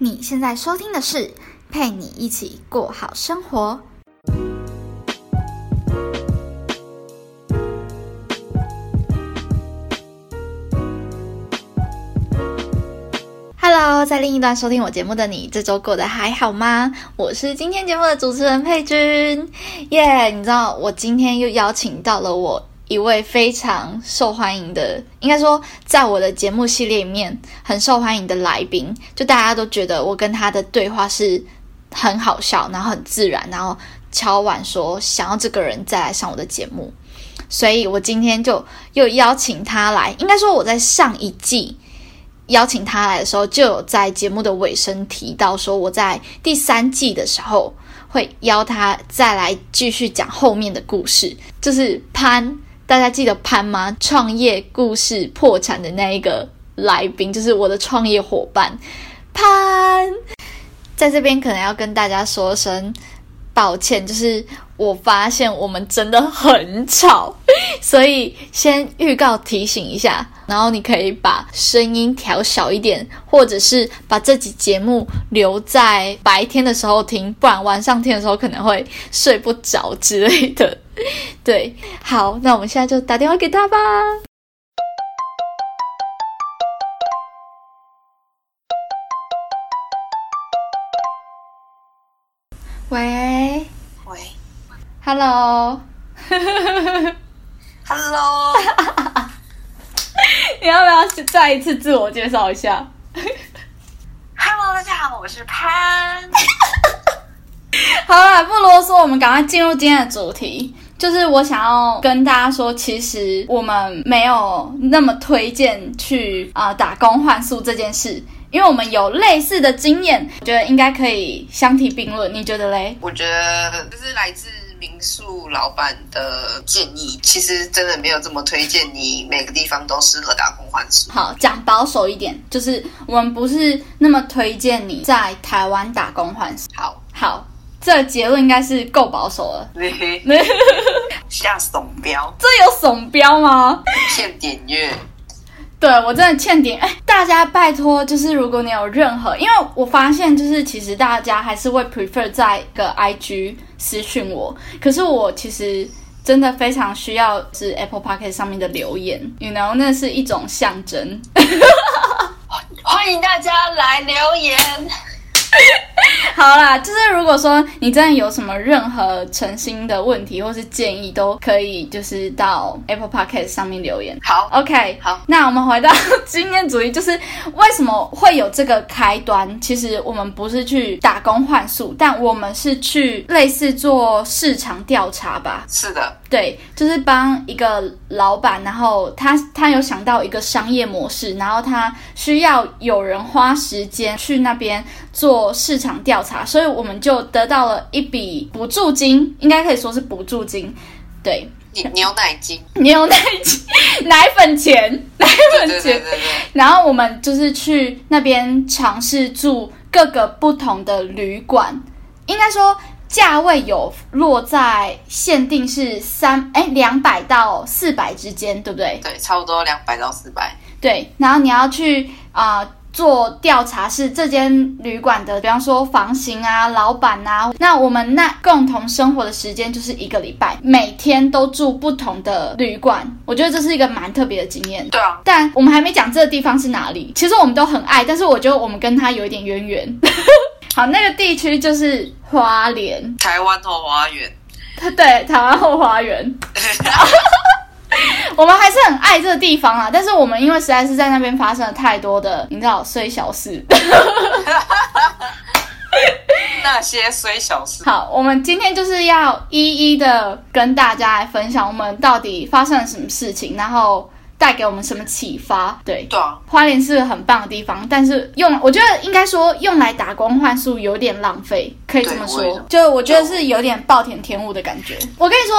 你现在收听的是陪你一起过好生活。Hello，在另一端收听我节目的你，这周过得还好吗？我是今天节目的主持人佩君，耶！你知道我今天又邀请到了我一位非常受欢迎的，应该说在我的节目系列里面很受欢迎的来宾，就大家都觉得我跟他的对话是很好笑，然后很自然，然后敲碗说想要这个人再来上我的节目，所以我今天就又邀请他来。应该说我在上一季。邀请他来的时候，就有在节目的尾声提到说，我在第三季的时候会邀他再来继续讲后面的故事。就是潘，大家记得潘吗？创业故事破产的那一个来宾，就是我的创业伙伴潘，在这边可能要跟大家说声抱歉，就是我发现我们真的很吵，所以先预告提醒一下。然后你可以把声音调小一点，或者是把这集节目留在白天的时候听，不然晚上听的时候可能会睡不着之类的。对，好，那我们现在就打电话给他吧。喂喂，Hello，Hello。你要不要再一次自我介绍一下？Hello，大家好，我是潘。好了，不啰嗦，我们赶快进入今天的主题。就是我想要跟大家说，其实我们没有那么推荐去啊、呃打工换宿这件事，因为我们有类似的经验，我觉得应该可以相提并论。你觉得嘞？我觉得这是来自民宿老板的建议，其实真的没有这么推荐你每个地方都适合打工换宿。好，讲保守一点，就是我们不是那么推荐你在台湾打工换宿。好，好，这个结论应该是够保守了。下怂标，这有怂标吗？欠点阅。对我真的欠点哎，大家拜托，就是如果你有任何，因为我发现就是其实大家还是会 prefer 在个 IG 私讯我，可是我其实真的非常需要是 Apple p o c k e t 上面的留言，you know，那是一种象征。欢迎大家来留言。好啦，就是如果说你真的有什么任何诚心的问题或是建议，都可以就是到 Apple Podcast 上面留言。好，OK，好，那我们回到经验主义，就是为什么会有这个开端？其实我们不是去打工换宿，但我们是去类似做市场调查吧。是的，对，就是帮一个老板，然后他他有想到一个商业模式，然后他需要有人花时间去那边做市场调查，所以我们就得到了一笔补助金，应该可以说是补助金。对，牛牛奶金。牛奶金奶粉钱，奶粉钱。对对对对，然后我们就是去那边尝试住各个不同的旅馆，应该说价位有落在限定是三哎两百到四百之间，对不对？对，差不多两百到四百。对，然后你要去啊、呃做调查，是这间旅馆的，比方说房型啊、老板啊。那我们那共同生活的时间就是一个礼拜，每天都住不同的旅馆，我觉得这是一个蛮特别的经验。对啊，但我们还没讲这个地方是哪里。其实我们都很爱，但是我觉得我们跟他有一点渊源。好，那个地区就是花莲，台湾后花园。对，台湾后花园。我们还是很爱这个地方啊，但是我们因为实在是在那边发生了太多的，你知道，虽小事。那些虽小事。好，我们今天就是要一一的跟大家来分享我们到底发生了什么事情，然后带给我们什么启发。对，对啊，花莲是个很棒的地方，但是用我觉得应该说用来打工换宿有点浪费，可以这么说我。就我觉得是有点暴殄天物的感觉。我跟你说，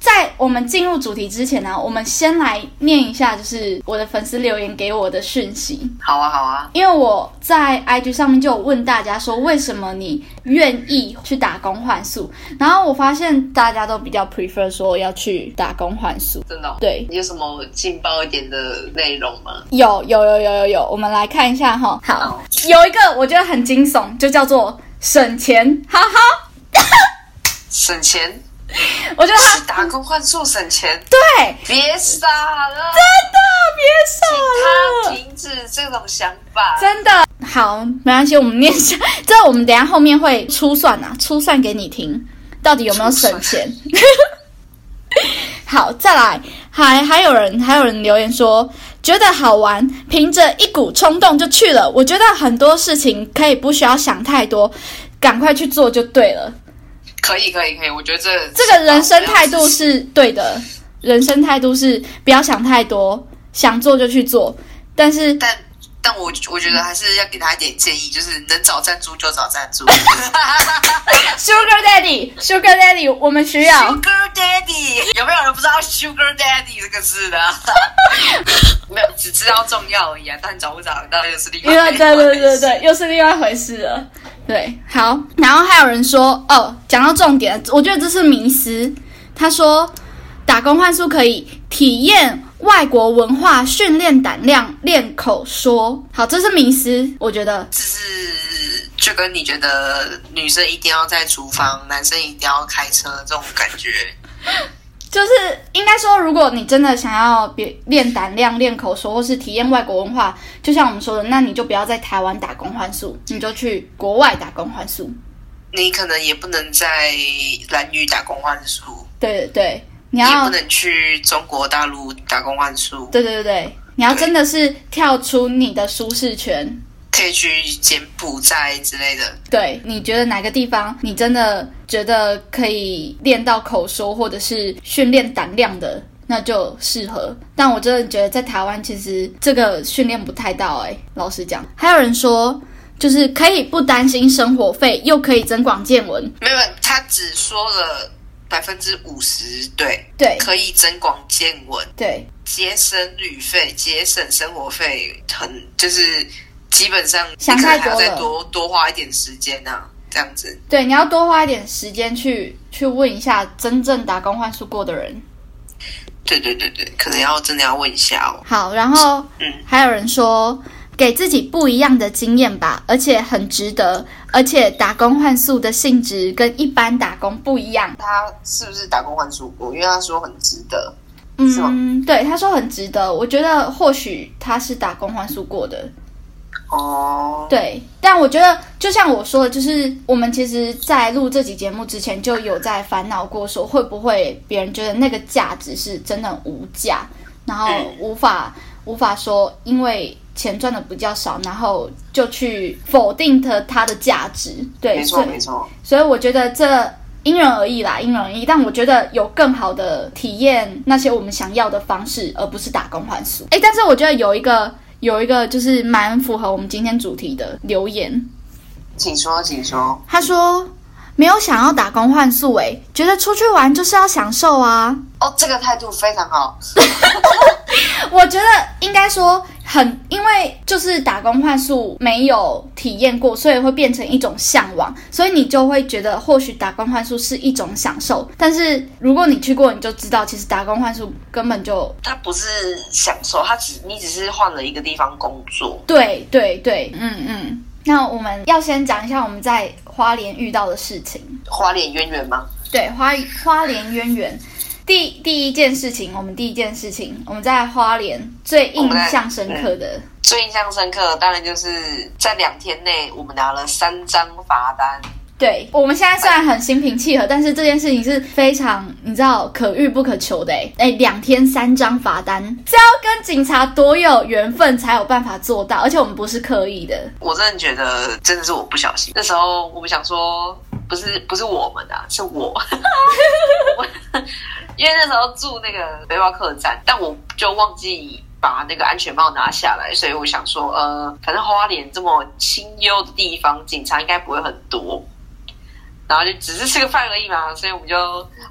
在我们进入主题之前呢，我们先来念一下，就是我的粉丝留言给我的讯息。好啊，好啊，因为我在 IG 上面就有问大家说，为什么你愿意去打工换宿？然后我发现大家都比较 prefer 说要去打工换宿。真的、哦。对，你有什么劲爆一点的内容吗？有有有有有有，我们来看一下哈。好，有一个我觉得很惊悚，就叫做省钱，哈哈。省钱，我觉得他是打工换宿省钱，对，别傻了，真的别傻了，他停止这种想法。真的好，没关系，我们念一下，这我们等一下后面会粗算啊，粗算给你听，到底有没有省钱。好，再来，还还有人还有人留言说觉得好玩，凭着一股冲动就去了。我觉得很多事情可以不需要想太多，赶快去做就对了。可以，可以，可以，我觉得这这个人生态度是对的，人生态度是不要想太多，想做就去做。但是，但但我我觉得还是要给他一点建议，就是能找赞助就找赞助。Sugar Daddy，Sugar Daddy，我们需要 Sugar Daddy，有没有人不知道 Sugar Daddy 这个字的？没有，只知道重要而已啊，但找不找得到又是另外一回对对事对，又是另外一回事了。对，好，然后还有人说，哦，讲到重点，我觉得这是迷思。他说，打工换宿可以体验外国文化，训练胆量，练口说。好，这是迷思，我觉得就是就跟你觉得女生一定要在厨房，男生一定要开车这种感觉。就是应该说，如果你真的想要别练胆量、练口说，或是体验外国文化，就像我们说的，那你就不要在台湾打工换宿，你就去国外打工换宿。你可能也不能在蓝屿打工换宿，对对对，你你也要不能去中国大陆打工换宿，对对对对，你要真的是跳出你的舒适圈。可以去柬埔寨之类的。对，你觉得哪个地方你真的觉得可以练到口说，或者是训练胆量的，那就适合。但我真的觉得在台湾其实这个训练不太到哎、老实讲。还有人说，就是可以不担心生活费，又可以增广见闻。没有，他只说了百分之五十，对，对可以增广见闻，对节省旅费，节省生活费，很就是基本上想太多了再多多花一点时间啊，这样子。对，你要多花一点时间去去问一下真正打工换宿过的人。对对对对，可能要真的要问一下哦。好，然后嗯还有人说给自己不一样的经验吧，而且很值得，而且打工换宿的性质跟一般打工不一样。他是不是打工换宿过？因为他说很值得。嗯，对，他说很值得，我觉得或许他是打工换宿过的，哦，对，但我觉得就像我说的，就是我们其实，在录这集节目之前就有在烦恼过，说会不会别人觉得那个价值是真的无价，然后嗯无法、无法说因为钱赚的比较少，然后就去否定它它的价值，对，没错没错。所以我觉得这因人而异啦，因人而异。但我觉得有更好的体验那些我们想要的方式，而不是打工换宿。诶，但是我觉得有一个有一个就是蛮符合我们今天主题的留言，请说，请说。他说没有想要打工换宿，诶，觉得出去玩就是要享受啊。哦，这个态度非常好。我觉得应该说很，因为就是打工换宿没有体验过，所以会变成一种向往，所以你就会觉得或许打工换宿是一种享受。但是如果你去过，你就知道其实打工换宿根本就它不是享受，它只你只是换了一个地方工作。对对对，嗯嗯。那我们要先讲一下我们在花莲遇到的事情。花莲渊源吗？对，花花莲渊源。第第一件事情，我们第一件事情，我们在花莲最印象深刻的，最印象深刻的当然就是在两天内，我们拿了三张罚单。对我们现在虽然很心平气和，但是这件事情是非常你知道可遇不可求的哎哎，两天三张罚单，这要跟警察多有缘分才有办法做到，而且我们不是刻意的，我真的觉得真的是我不小心。那时候我们想说，不是不是我们啊，是我，我 因为那时候住那个背包客栈，但我就忘记。把那个安全帽拿下来，所以我想说，呃，反正花莲这么清幽的地方，警察应该不会很多。然后就只是吃个饭而已嘛，所以我们就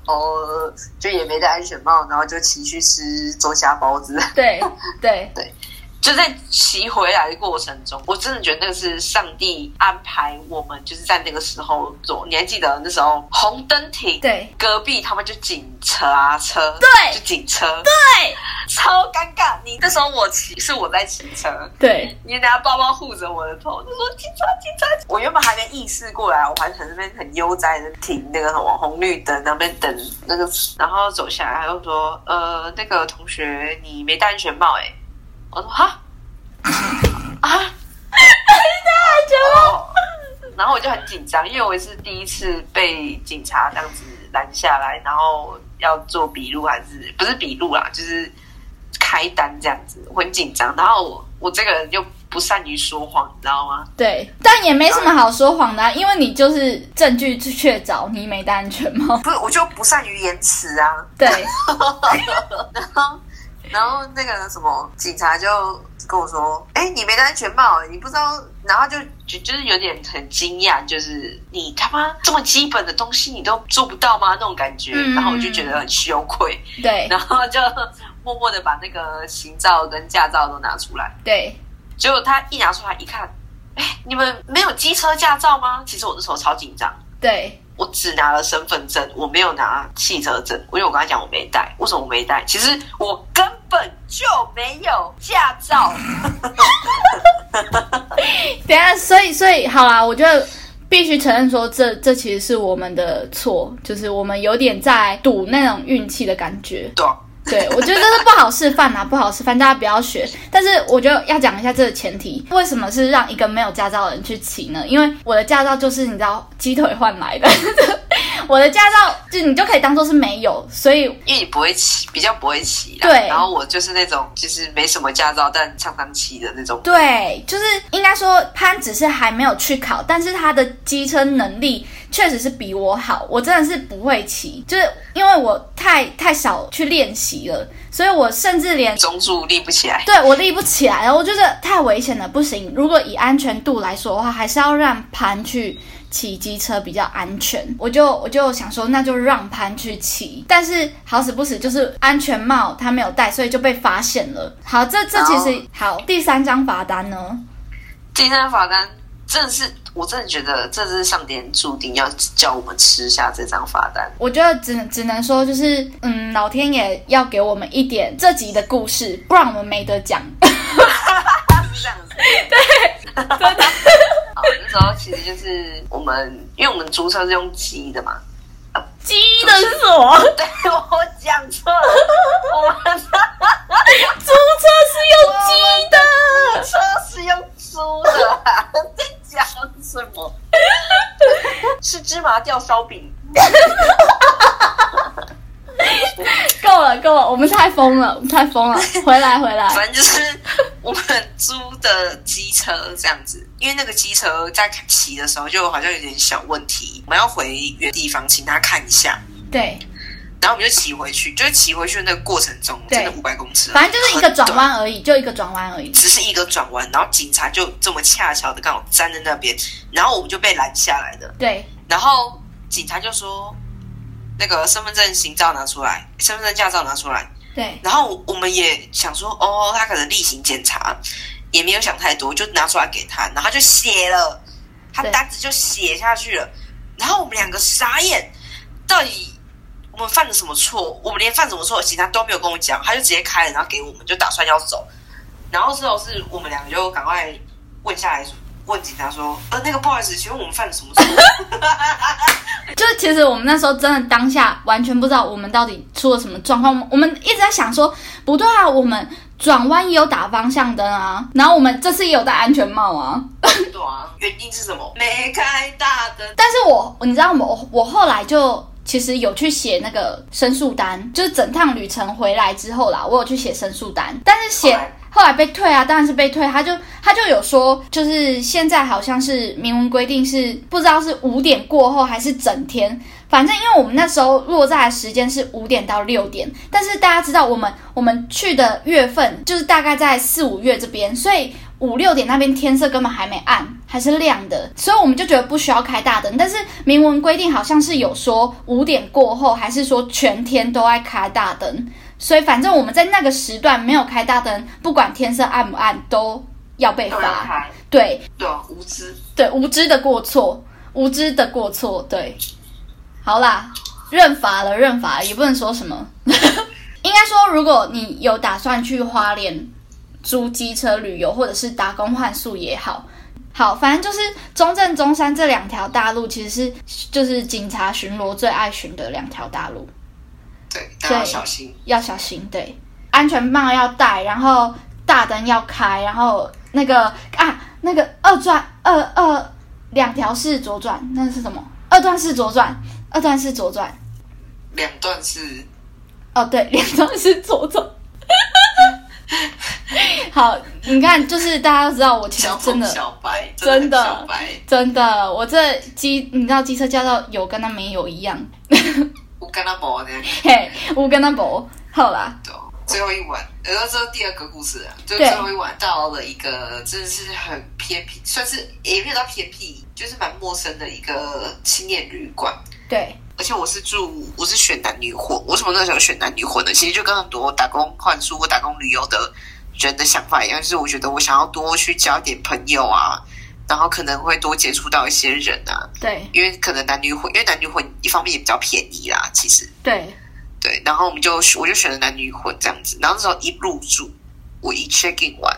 哦，就也没戴安全帽，然后就骑去吃周虾包子。对对对就在骑回来的过程中，我真的觉得那个是上帝安排我们，就是在那个时候做。你还记得那时候红灯停，对隔壁他们就警车啊车，对就警车，对超尴尬。你那时候我骑，是我在骑车，对你拿包包护着我的头，就说警察警察。我原本还没意识过来，我还在那边很悠哉的停那个什么红绿灯那边等那个，然后走下来，他就说呃那个同学你没戴安全帽哎、我说哈 啊。哦然后我就很紧张，因为我也是第一次被警察这样子拦下来，然后要做笔录还是不是笔录啦，就是开单这样子，我很紧张。然后我我这个人又不善于说谎，你知道吗？对，但也没什么好说谎的啊、因为你就是证据确凿，你没戴安全帽。不是，我就不善于言辞啊。对 然后，然后那个什么警察就跟我说：“哎，你没戴安全帽，你不知道。”然后就就就是有点很惊讶，就是你他妈这么基本的东西你都做不到吗？那种感觉。嗯然后我就觉得很羞愧，对 然后就 默默的把那个行照跟驾照都拿出来。对结果他一拿出来一看，哎，你们没有机车驾照吗？其实我那时候超紧张。对我只拿了身份证，我没有拿汽车证，因为我跟他讲我没带。为什么我没带？其实我根本就没有驾照。等下，所以所以好啦，我觉得必须承认说这这其实是我们的错，就是我们有点在赌那种运气的感觉。对啊，对，我觉得这是不好示范啊，不好示范，大家不要学。但是我觉得要讲一下这个前提，为什么是让一个没有驾照的人去骑呢？因为我的驾照就是你知道鸡腿换来的，我的驾照就你就可以当做是没有，所以因为你不会骑，比较不会骑。对然后我就是那种就是没什么驾照，但常常骑的那种。对，就是应该说潘只是还没有去考，但是他的机车能力确实是比我好。我真的是不会骑，就是因为我太太少去练习了，所以我甚至连中柱立不起来。对我立不起来了，我觉得太危险了，不行。如果以安全度来说的话，还是要让潘去骑机车比较安全。我就我就想说，那就让潘去骑。但是好死不死，就是安全帽他没有戴，所以就被发现了。好，这这其实好。第三张罚单呢？第三张罚单真的是，我真的觉得这是上天注定要叫我们吃下这张罚单。我觉得只能只能说，就是嗯，老天爷要给我们一点这集的故事，不然我们没得讲。是这样子。对，真的。好，那时候其实就是我们，因为我们租车是用机的嘛。鸡的是什么？对，我讲错了，我们租车是用鸡的。车是用租的、啊，在讲什么？是芝麻吊烧饼。够了够了，我们太疯了，我们太疯了，回来回来。反正就是我们租的机车这样子，因为那个机车在骑的时候就好像有点小问题，我们要回原地方请他看一下，对，然后我们就骑回去，就是骑回去的那个过程中，真的五百公尺，反正就是一个转，弯而已，就一个转弯而已。只是一个转弯，然后警察就这么恰巧的刚好站在那边，然后我们就被拦下来的，对。然后警察就说。那个身份证、行照拿出来，身份证、驾照拿出来，对。然后我们也想说，哦，他可能例行检查，也没有想太多，就拿出来给他，然后他就写了，他单子就写下去了，然后我们两个傻眼，到底我们犯了什么错？我们连犯什么错，警察都没有跟我讲，他就直接开了，然后给我们，就打算要走，然后之后是我们两个就赶快问下来，问警察说，呃，那个不好意思，请问我们犯了什么错？就是其实我们那时候真的当下完全不知道我们到底出了什么状况，我们一直在想说，不对啊，我们转弯也有打方向灯啊，然后我们这次也有戴安全帽啊。对啊，原因是什么？没开大灯。但是我你知道我我后来就其实有去写那个申诉单，就是整趟旅程回来之后啦，我有去写申诉单，但是写后来被退啊，当然是被退。他就他就有说，就是现在好像是明文规定是不知道是五点过后还是整天，反正因为我们那时候落在的时间是五点到六点，但是大家知道我们我们去的月份就是大概在四五月这边，所以五六点那边天色根本还没暗，还是亮的，所以我们就觉得不需要开大灯。但是明文规定好像是有说五点过后，还是说全天都爱开大灯。所以反正我们在那个时段没有开大灯，不管天色暗不暗，都要被罚。对对啊，无知。对，无知的过错，无知的过错。对，好啦，认罚了，认罚了，也不能说什么。应该说，如果你有打算去花莲租机车旅游，或者是打工换宿也好。好，反正就是中正、中山这两条大路，其实是就是警察巡逻最爱巡的两条大路。对，大家要小心。要小心，对，安全帽要戴，然后大灯要开，然后那个啊，那个二转二二两条是左转，那是什么？二段是左转，二段是左转，两段是哦，对，两段是左转。好你看就是大家都知道我其实真的小白真的小白。真的我这机你知道机车驾照有跟他没有一样。我跟他搏呢嘿我跟他搏好啦。最后一晚然后这是第二个故事就最后一晚到了一个真的是很偏僻算是也遇到偏僻就是蛮陌生的一个青年旅馆。对。而且我是住我是选男女混为什么那时候选男女混的其实就跟很多打工换书或打工旅游的人的想法一样，就是我觉得我想要多去交一点朋友啊，然后可能会多接触到一些人啊，对，因为可能男女混，因为男女混一方面也比较便宜啦，其实对，对。然后我们就我就选了男女混这样子，然后那时候一入住，我一 check in 完，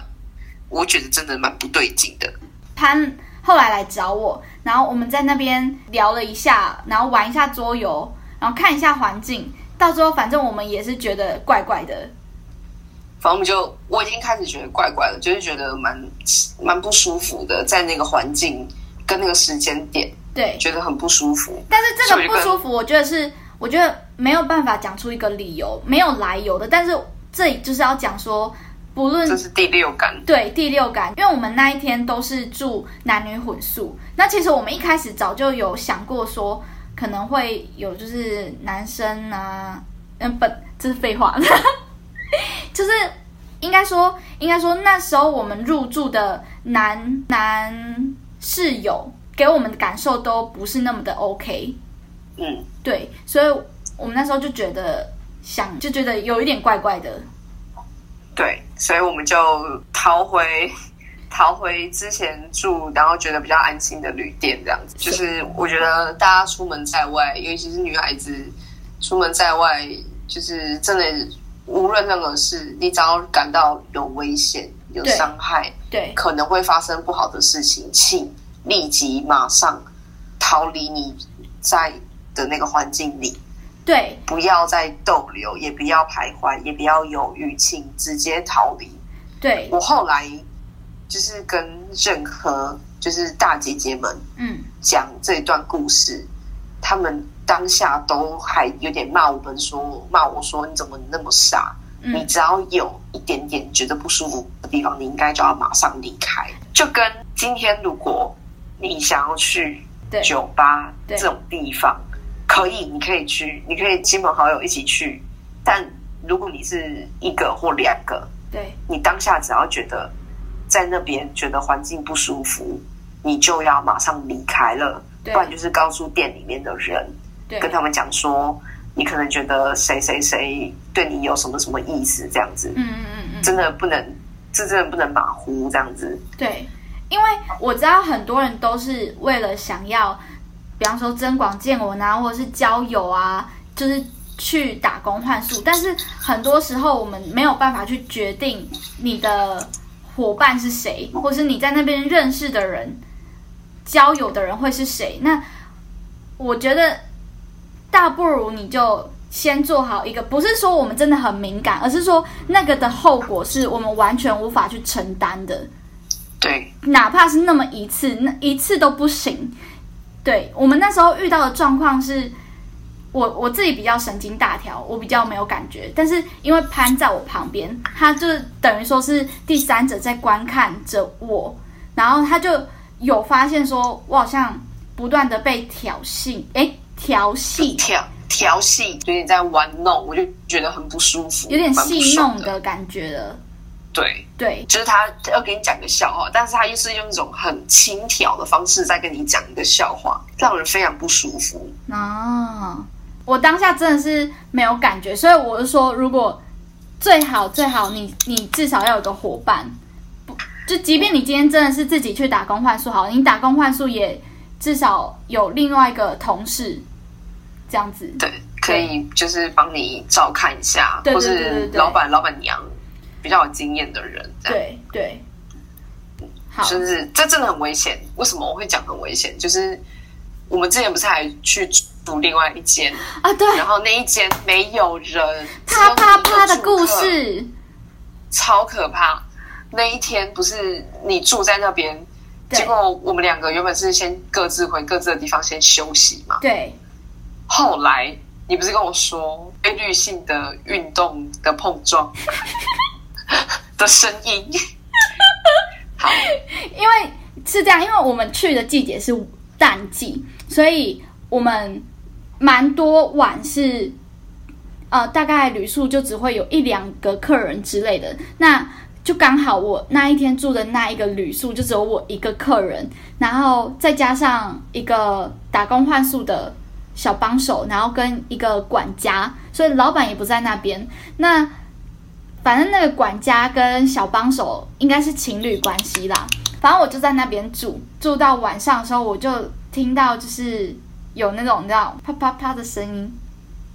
我觉得真的蛮不对劲的。潘后来来找我，然后我们在那边聊了一下，然后玩一下桌游，然后看一下环境。到最后，反正我们也是觉得怪怪的。反正我们就我已经开始觉得怪怪的，就是觉得蛮蛮不舒服的，在那个环境跟那个时间点，对，觉得很不舒服。但是这个不舒服，我觉得是，我觉得没有办法讲出一个理由，没有来由的。但是这里就是要讲说，不论这是第六感，对第六感，因为我们那一天都是住男女混宿，那其实我们一开始早就有想过说，可能会有就是男生啊，嗯，不这是废话，就是应该说，应该说那时候我们入住的男男室友给我们的感受都不是那么的 OK，嗯，对，所以我们那时候就觉得想就觉得有一点怪怪的，对，所以我们就逃回逃回之前住，然后觉得比较安心的旅店，这样子。就是我觉得大家出门在外，尤其是女孩子出门在外，就是真的无论任何事，你只要感到有危险、有伤害，对。可能会发生不好的事情，请立即马上逃离你在的那个环境里。对。不要再逗留，也不要徘徊，也不要犹豫，请直接逃离。对，我后来就是跟任何就是大姐姐们嗯，讲这段故事，他们当下都还有点骂我们说，骂我说你怎么那么傻？嗯你只要有一点点觉得不舒服的地方，你应该就要马上离开。就跟今天如果你想要去酒吧这种地方，可以，你可以去，你可以亲朋好友一起去。但如果你是一个或两个，对你当下只要觉得在那边觉得环境不舒服，你就要马上离开了，对不然就是告诉店里面的人，跟他们讲说，你可能觉得谁谁谁对你有什么什么意思，这样子，嗯嗯嗯嗯，真的不能，这真的不能马虎，这样子。对，因为我知道很多人都是为了想要，比方说增广见闻啊，或者是交友啊，就是去打工换宿。但是很多时候我们没有办法去决定你的伙伴是谁，或是你在那边认识的人、交友的人会是谁。那我觉得大不如你就。先做好一个，不是说我们真的很敏感，而是说那个的后果是我们完全无法去承担的。对，哪怕是那么一次，那一次都不行。对我们那时候遇到的状况是，我我自己比较神经大条，我比较没有感觉。但是因为潘在我旁边，他就等于说是第三者在观看着我，然后他就有发现说，我好像不断的被挑衅，诶，调戏，调调戏，有点在玩弄，我就觉得很不舒服，有点戏。弄的感觉了。对，对，就是他要给你讲个笑话，但是他又是用一种很轻佻的方式在跟你讲一个笑话，让人非常不舒服。啊，我当下真的是没有感觉，所以我就说，如果最好最好你你至少要有个伙伴，不就即便你今天真的是自己去打工换宿好了，你打工换宿也至少有另外一个同事这样子。对，可以就是帮你照看一下，对或是老板、老板娘比较有经验的人。对对，好，就是这真的很危险。为什么我会讲很危险？就是我们之前不是还去住另外一间，啊，对，然后那一间没有人，啪啪啪的故事，超可怕。那一天不是你住在那边，对结果我们两个原本是先各自回各自的地方先休息嘛。对后来你不是跟我说规律性的运动的碰撞 的声音？好，因为是这样，因为我们去的季节是淡季，所以我们蛮多晚是，呃，大概旅宿就只会有一两个客人之类的，那就刚好我那一天住的那一个旅宿就只有我一个客人，然后再加上一个打工换宿的小帮手，然后跟一个管家，所以老板也不在那边。那反正那个管家跟小帮手应该是情侣关系啦。反正我就在那边住，住到晚上的时候，我就听到就是有那种你知道啪啪啪的声音，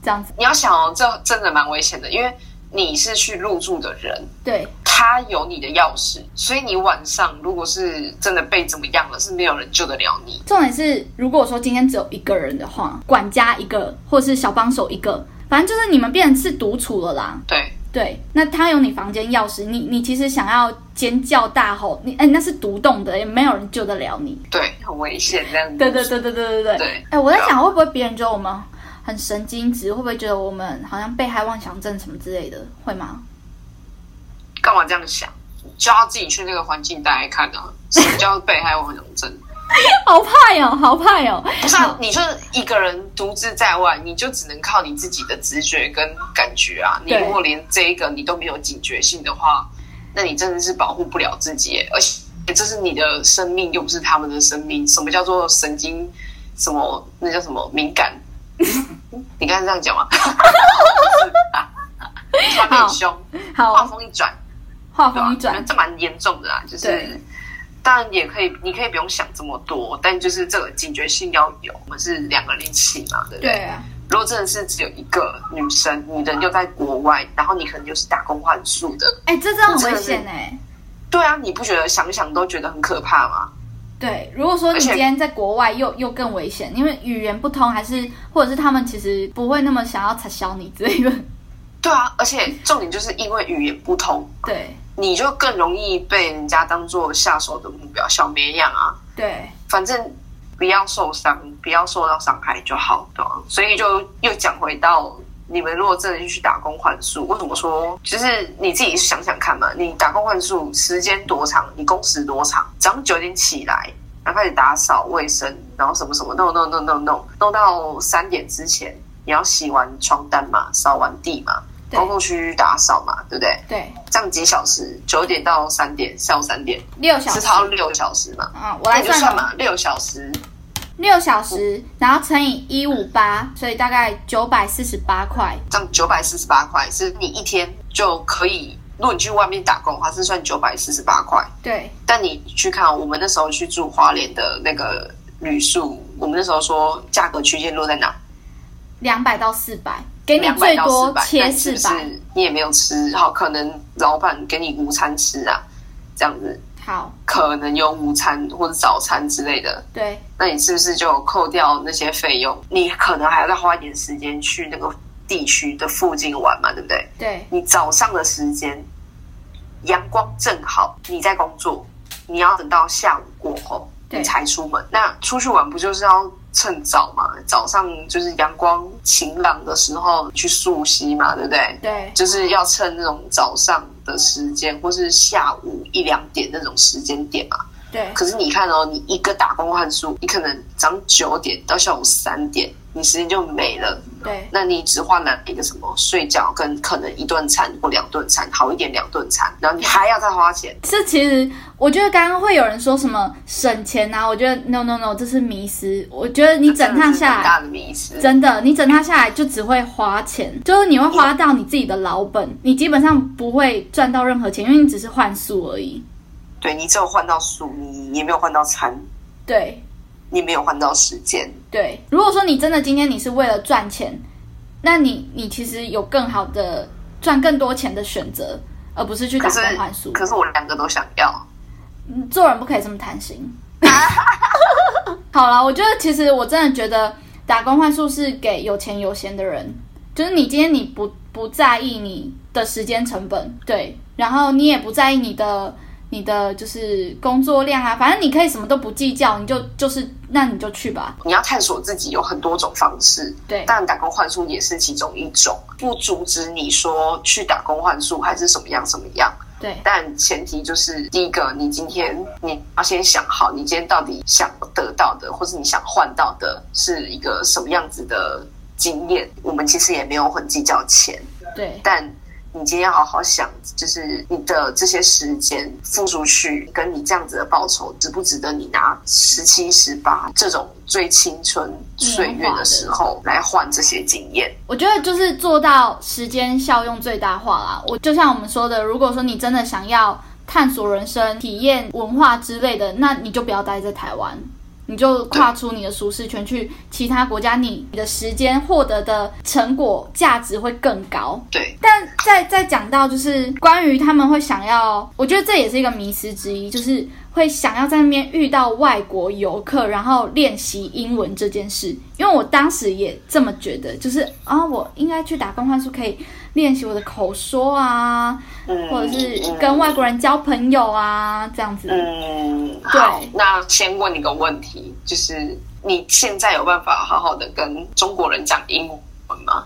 这样子。你要想哦，这真的蛮危险的，因为你是去入住的人，对他有你的钥匙，所以你晚上如果是真的被怎么样了，是没有人救得了你。重点是，如果说今天只有一个人的话，管家一个，或是小帮手一个，反正就是你们变成是独处了啦。对，对，那他有你房间钥匙，你你其实想要尖叫大吼，你哎那是独栋的，也没有人救得了你。对，很危险这样子。对对对对对对对。对哎，我在想会不会别人救我们很神经质，会不会觉得我们好像被害妄想症什么之类的，会吗？干嘛这样想？就要自己去那个环境待看啊！什么叫被害妄想症？好怕哟，好怕哟。不是、啊，你就是一个人独自在外，你就只能靠你自己的直觉跟感觉啊。你如果连这一个你都没有警觉性的话，那你真的是保护不了自己耶，而且这是你的生命，又不是他们的生命。什么叫做神经？什么那叫什么敏感？你刚才这样讲吗？他很凶，话好，锋一转，对吧话锋一？转，这蛮严重的啦，就是对当然也可以，你可以不用想这么多，但就是这个警觉性要有。我们是两个人一起嘛，对不对？对啊，如果真的是只有一个女生，你人又在国外，然后你可能又是打工换宿的，哎，这真的很危险哎。对啊，你不觉得想想都觉得很可怕吗？对，如果说你今天在国外又又更危险，因为语言不通，还是或者是他们其实不会那么想要踩小你之类的。对啊，而且重点就是因为语言不通，对你就更容易被人家当做下手的目标，小绵羊啊。对反正不要受伤，不要受到伤害就好，对吧？所以就又讲回到你们如果真的去打工换宿，为什么说就是你自己想想看嘛？你打工换宿时间多长？你工时多长？早上九点起来，然后开始打扫卫生，然后什么什么弄弄弄弄弄弄到三点之前，你要洗完床单嘛，扫完地嘛，对公共区域打扫嘛，对不对？对，这样几小时？九点到三点，下午三点，六小时。是超六小时嘛？啊，我来那你就算哦嘛，六小时。六小时，然后乘以一五八，所以大概九百四十八块。这样九百四十八块是你一天就可以。如果你去外面打工的话，是算九百四十八块。对但你去看，我们那时候去住花莲的那个旅宿，我们那时候说价格区间落在哪？两百到四百，给你最多四百，切四百。是你也没有吃？好，可能老板给你午餐吃啊，这样子好，可能有午餐或者早餐之类的。对那你是不是就扣掉那些费用？你可能还要再花一点时间去那个地区的附近玩嘛，对不对？对你早上的时间，阳光正好，你在工作，你要等到下午过后你才出门。那出去玩不就是要趁早嘛？早上就是阳光晴朗的时候去溯溪嘛，对不对？对就是要趁那种早上的时间，或是下午一两点那种时间点嘛。对可是你看哦，你一个打工换宿，你可能早上九点到下午三点，你时间就没了。对那你只换了一个什么睡觉跟可能一顿餐或两顿餐，好一点两顿餐，然后你还要再花钱。这其实我觉得刚刚会有人说什么省钱啊，我觉得 no no no，这是迷失。我觉得你整趟下来，大的迷失。真的，你整趟下来就只会花钱，就是你会花到你自己的老本，你基本上不会赚到任何钱，因为你只是换宿而已。对你只有换到书，你也没有换到餐，对你没有换到时间。对，如果说你真的今天你是为了赚钱，那你你其实有更好的赚更多钱的选择，而不是去打工换宿。可是我两个都想要。嗯做人不可以这么贪心。好了，我觉得其实我真的觉得打工换宿是给有钱有闲的人，就是你今天你不不在意你的时间成本，对，然后你也不在意你的你的就是工作量啊，反正你可以什么都不计较，你就就是那你就去吧，你要探索自己有很多种方式，对。当然打工换宿也是其中一种，不阻止你说去打工换宿还是什么样什么样。对。但前提就是，第一个，你今天你要先想好，你今天到底想得到的，或是你想换到的是一个什么样子的经验。我们其实也没有很计较钱，对。但你今天要好好想，就是你的这些时间付出去，跟你这样子的报酬，值不值得你拿十七、十八这种最青春岁月的时候来换这些经验？我觉得就是做到时间效用最大化啦。我就像我们说的，如果说你真的想要探索人生、体验文化之类的，那你就不要待在台湾，你就跨出你的舒适圈，去其他国家，你的时间获得的成果价值会更高。对，但再再讲到就是关于他们会想要，我觉得这也是一个迷思之一，就是会想要在那边遇到外国游客，然后练习英文这件事。因为我当时也这么觉得，就是啊，我应该去打工换宿，可以练习我的口说啊，嗯或者是跟外国人交朋友啊，这样子。嗯，对好，那先问你个问题，就是你现在有办法好好的跟中国人讲英文吗？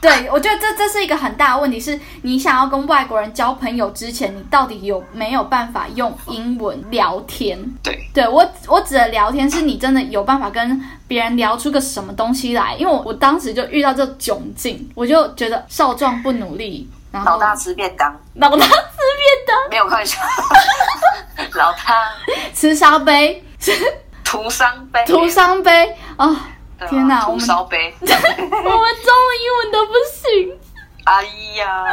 对，我觉得这这是一个很大的问题，是你想要跟外国人交朋友之前，你到底有没有办法用英文聊天？对，对我，我指的聊天是你真的有办法跟别人聊出个什么东西来，因为我我当时就遇到这窘境，我就觉得少壮不努力，然后老大吃便当，老大吃便当，没有开玩笑，老 大 吃烧杯，吃 徒伤悲，徒伤杯啊天哪我们烧杯，我们中文英文都不行。哎呀，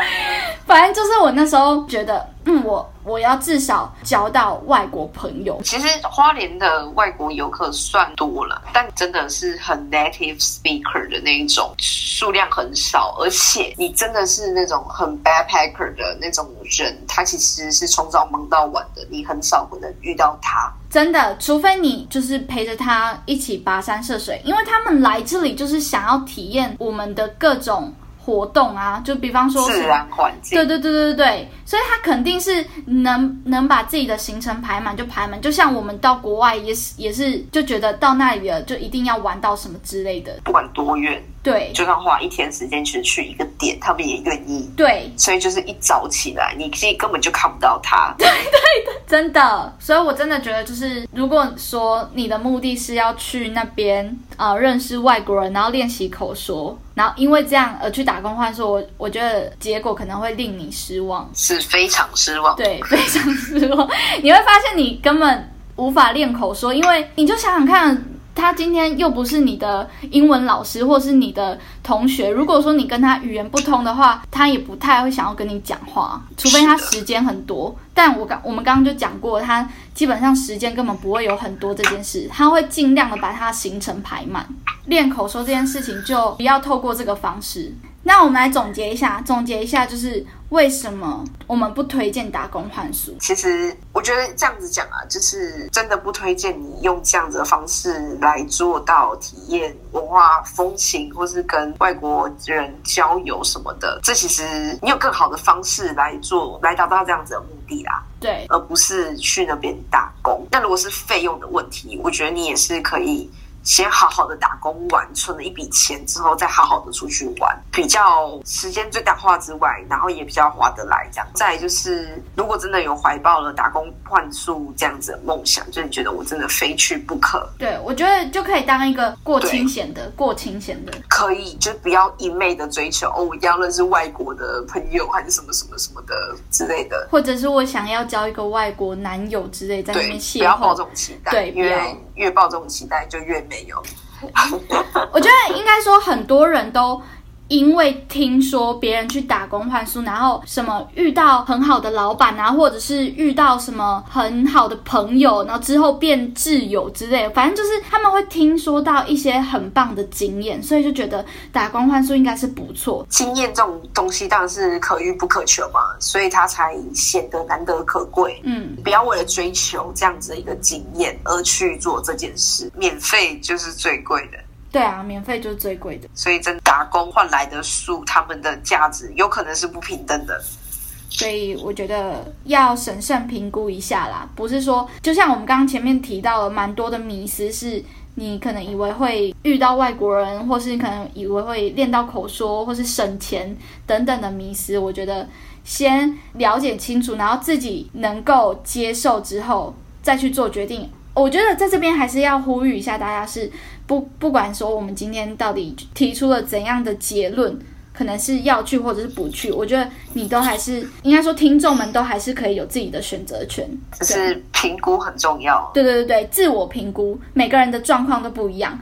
反正就是我那时候觉得，嗯，我我要至少交到外国朋友。其实花莲的外国游客算多了，但真的是很 native speaker 的那一种，数量很少，而且你真的是那种很 backpacker 的那种人，他其实是从早忙到晚的，你很少可能遇到他。真的，除非你就是陪着他一起跋山涉水，因为他们来这里就是想要体验我们的各种活动啊，就比方说是自然环境，对对对对对对，所以他肯定是能能把自己的行程排满就排满，就像我们到国外也是也是就觉得到那里了就一定要玩到什么之类的，不管多远，对就算花一天时间去去一个点，他们也愿意。对，所以就是一早起来，你其实根本就看不到他。对对真的，所以我真的觉得就是如果说你的目的是要去那边呃认识外国人，然后练习口说，然后因为这样而去打工换说，我我觉得结果可能会令你失望。是非常失望。对，非常失望。你会发现你根本无法练口说，因为你就想想看，他今天又不是你的英文老师，或是你的同学。如果说你跟他语言不通的话，他也不太会想要跟你讲话，除非他时间很多。但我刚我们刚刚就讲过，他基本上时间根本不会有很多这件事，他会尽量的把他行程排满。练口说这件事情就不要透过这个方式。那我们来总结一下，总结一下就是为什么我们不推荐打工换宿。其实我觉得这样子讲啊，就是真的不推荐你用这样子的方式来做到体验文化风情，或是跟外国人交友什么的。这其实你有更好的方式来做，来达到这样子的目的啦。对，而不是去那边打工。那如果是费用的问题，我觉得你也是可以先好好的打工完，存了一笔钱之后，再好好的出去玩，比较时间最大化之外，然后也比较划得来。这样，再来就是，如果真的有怀抱了打工换宿这样子的梦想，就是觉得我真的非去不可。对，我觉得就可以当一个过清闲的，过清闲的，可以就不要一昧的追求哦，我一定要认识外国的朋友，还是什么什么什么的之类的，或者是我想要交一个外国男友之类，在那边邂逅，不要抱这种期待，对，因为越抱这种期待就越没有。我觉得应该说很多人都。因为听说别人去打工换书，然后什么遇到很好的老板啊，或者是遇到什么很好的朋友，然后之后变挚友之类，反正就是他们会听说到一些很棒的经验，所以就觉得打工换书应该是不错。经验这种东西当然是可遇不可求嘛，所以它才显得难得可贵。嗯，不要为了追求这样子的一个经验而去做这件事，免费就是最贵的。对啊，免费就是最贵的，所以真打工换来的树，他们的价值有可能是不平等的。所以我觉得要审慎评估一下啦，不是说就像我们刚刚前面提到了蛮多的迷思，是你可能以为会遇到外国人，或是你可能以为会练到口说，或是省钱等等的迷思。我觉得先了解清楚，然后自己能够接受之后再去做决定。我觉得在这边还是要呼吁一下大家是。不，不管说我们今天到底提出了怎样的结论，可能是要去或者是不去，我觉得你都还是应该说，听众们都还是可以有自己的选择权。就是评估很重要。对对对对，自我评估，每个人的状况都不一样。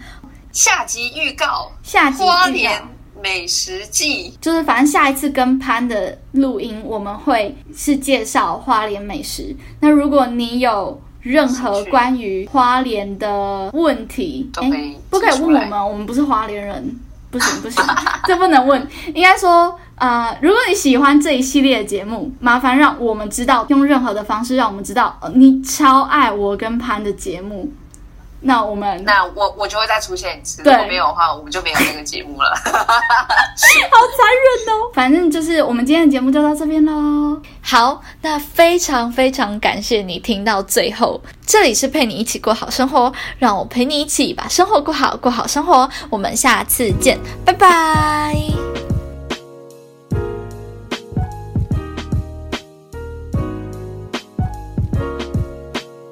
下集预告：下集花莲美食季，就是反正下一次跟潘的录音，我们会是介绍花莲美食。那如果你有。任何关于花莲的问题，哎，不可以问我们，我们不是花莲人，不行不行，这不能问。应该说，呃，如果你喜欢这一系列的节目，麻烦让我们知道，用任何的方式让我们知道，你超爱我跟潘的节目。那我们，那我我就会再出现一次。如果没有的话，我们就没有那个节目了。好残忍哦！反正就是我们今天的节目就到这边喽。好，那非常非常感谢你听到最后。这里是陪你一起过好生活，让我陪你一起把生活过好，过好生活。我们下次见，拜拜。